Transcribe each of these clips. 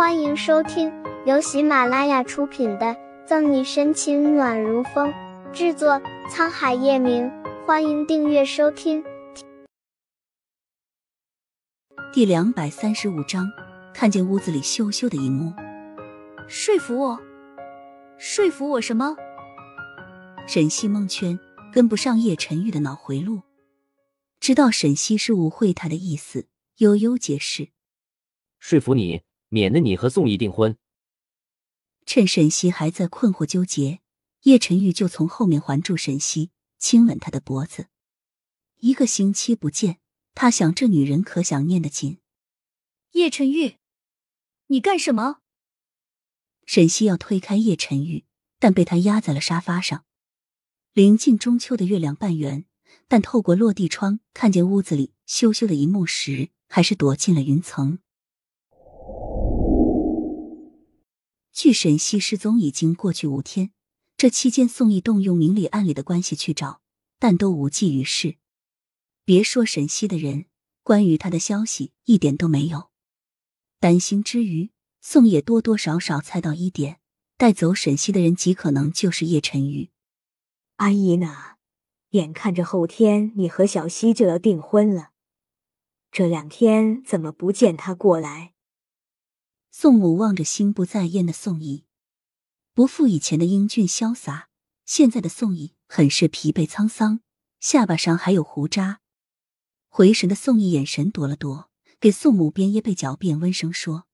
欢迎收听由喜马拉雅出品的《赠你深情暖如风》，制作沧海夜明。欢迎订阅收听。第两百三十五章，看见屋子里羞羞的一幕，说服我，说服我什么？沈西蒙圈，跟不上叶晨玉的脑回路，知道沈西是误会他的意思，悠悠解释：说服你。免得你和宋毅订婚。趁沈西还在困惑纠结，叶晨玉就从后面环住沈西，亲吻她的脖子。一个星期不见，他想这女人可想念的紧。叶晨玉，你干什么？沈西要推开叶晨玉，但被他压在了沙发上。临近中秋的月亮半圆，但透过落地窗看见屋子里羞羞的一幕时，还是躲进了云层。据沈西失踪已经过去五天，这期间宋义动用明里暗里的关系去找，但都无济于事。别说沈西的人，关于他的消息一点都没有。担心之余，宋也多多少少猜到一点：带走沈西的人极可能就是叶晨玉。阿姨呢？眼看着后天你和小西就要订婚了，这两天怎么不见他过来？宋母望着心不在焉的宋义，不复以前的英俊潇洒，现在的宋义很是疲惫沧桑，下巴上还有胡渣。回神的宋义眼神躲了躲，给宋母边掖被狡辩，温声说：“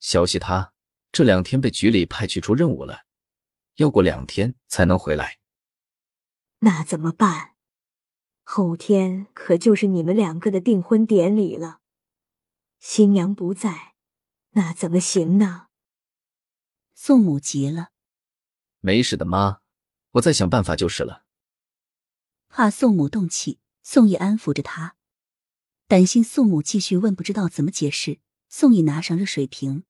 小西他这两天被局里派去出任务了，要过两天才能回来。那怎么办？后天可就是你们两个的订婚典礼了，新娘不在。”那怎么行呢？宋母急了。没事的，妈，我再想办法就是了。怕宋母动气，宋义安抚着她，担心宋母继续问，不知道怎么解释。宋义拿上热水瓶，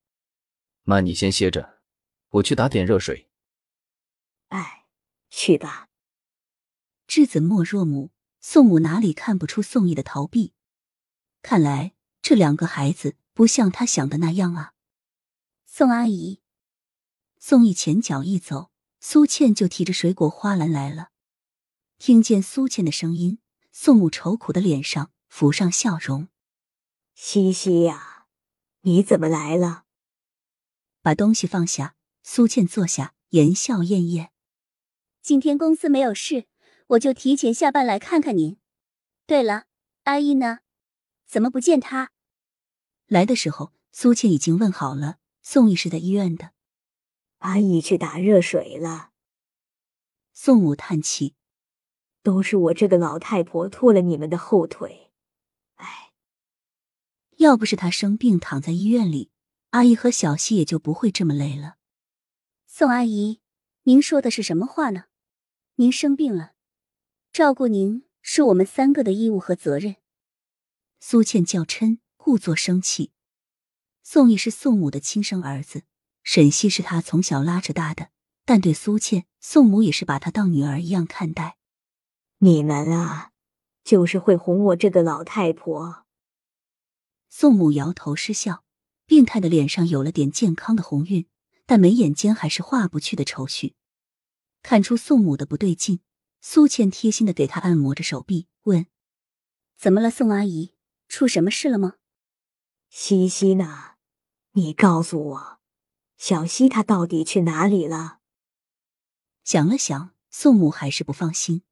妈，你先歇着，我去打点热水。哎，去吧。稚子莫若母，宋母哪里看不出宋义的逃避？看来这两个孩子。不像他想的那样啊，宋阿姨。宋义前脚一走，苏倩就提着水果花篮来了。听见苏倩的声音，宋母愁苦的脸上浮上笑容：“西西呀，你怎么来了？”把东西放下，苏倩坐下，言笑晏晏：“今天公司没有事，我就提前下班来看看您。对了，阿姨呢？怎么不见她？”来的时候，苏倩已经问好了，宋义是在医院的。阿姨去打热水了。宋母叹气：“都是我这个老太婆拖了你们的后腿。哎，要不是她生病躺在医院里，阿姨和小西也就不会这么累了。”宋阿姨，您说的是什么话呢？您生病了，照顾您是我们三个的义务和责任。苏倩叫嗔。故作生气。宋义是宋母的亲生儿子，沈西是他从小拉扯大的，但对苏倩，宋母也是把她当女儿一样看待。你们啊，就是会哄我这个老太婆。宋母摇头失笑，病态的脸上有了点健康的红晕，但眉眼间还是化不去的愁绪。看出宋母的不对劲，苏倩贴心的给她按摩着手臂，问：“怎么了，宋阿姨？出什么事了吗？”西西呢？你告诉我，小西他到底去哪里了？想了想，宋母还是不放心，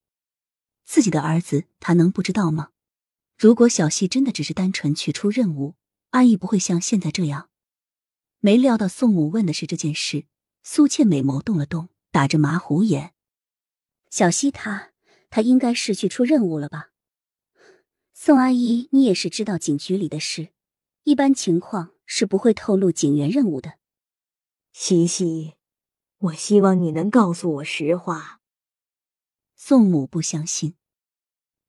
自己的儿子他能不知道吗？如果小西真的只是单纯去出任务，阿姨不会像现在这样。没料到宋母问的是这件事，苏倩美眸动了动，打着马虎眼。小西他他应该是去出任务了吧？宋阿姨，你也是知道警局里的事。一般情况是不会透露警员任务的。西西，我希望你能告诉我实话。宋母不相信，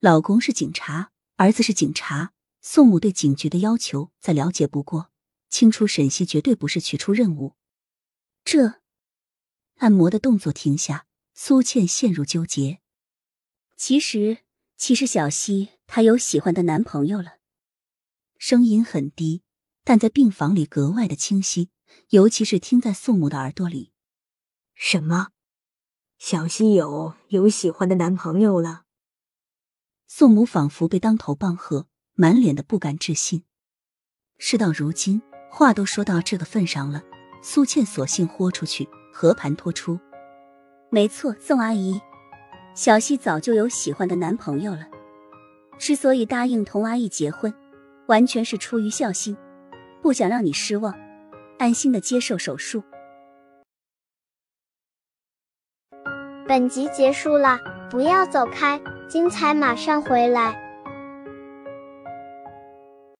老公是警察，儿子是警察，宋母对警局的要求再了解不过，清楚沈西绝对不是取出任务。这按摩的动作停下，苏倩陷入纠结。其实，其实小西她有喜欢的男朋友了。声音很低，但在病房里格外的清晰，尤其是听在宋母的耳朵里。什么？小西有有喜欢的男朋友了？宋母仿佛被当头棒喝，满脸的不敢置信。事到如今，话都说到这个份上了，苏倩索性豁出去，和盘托出。没错，宋阿姨，小西早就有喜欢的男朋友了。之所以答应同阿姨结婚，完全是出于孝心，不想让你失望，安心的接受手术。本集结束了，不要走开，精彩马上回来。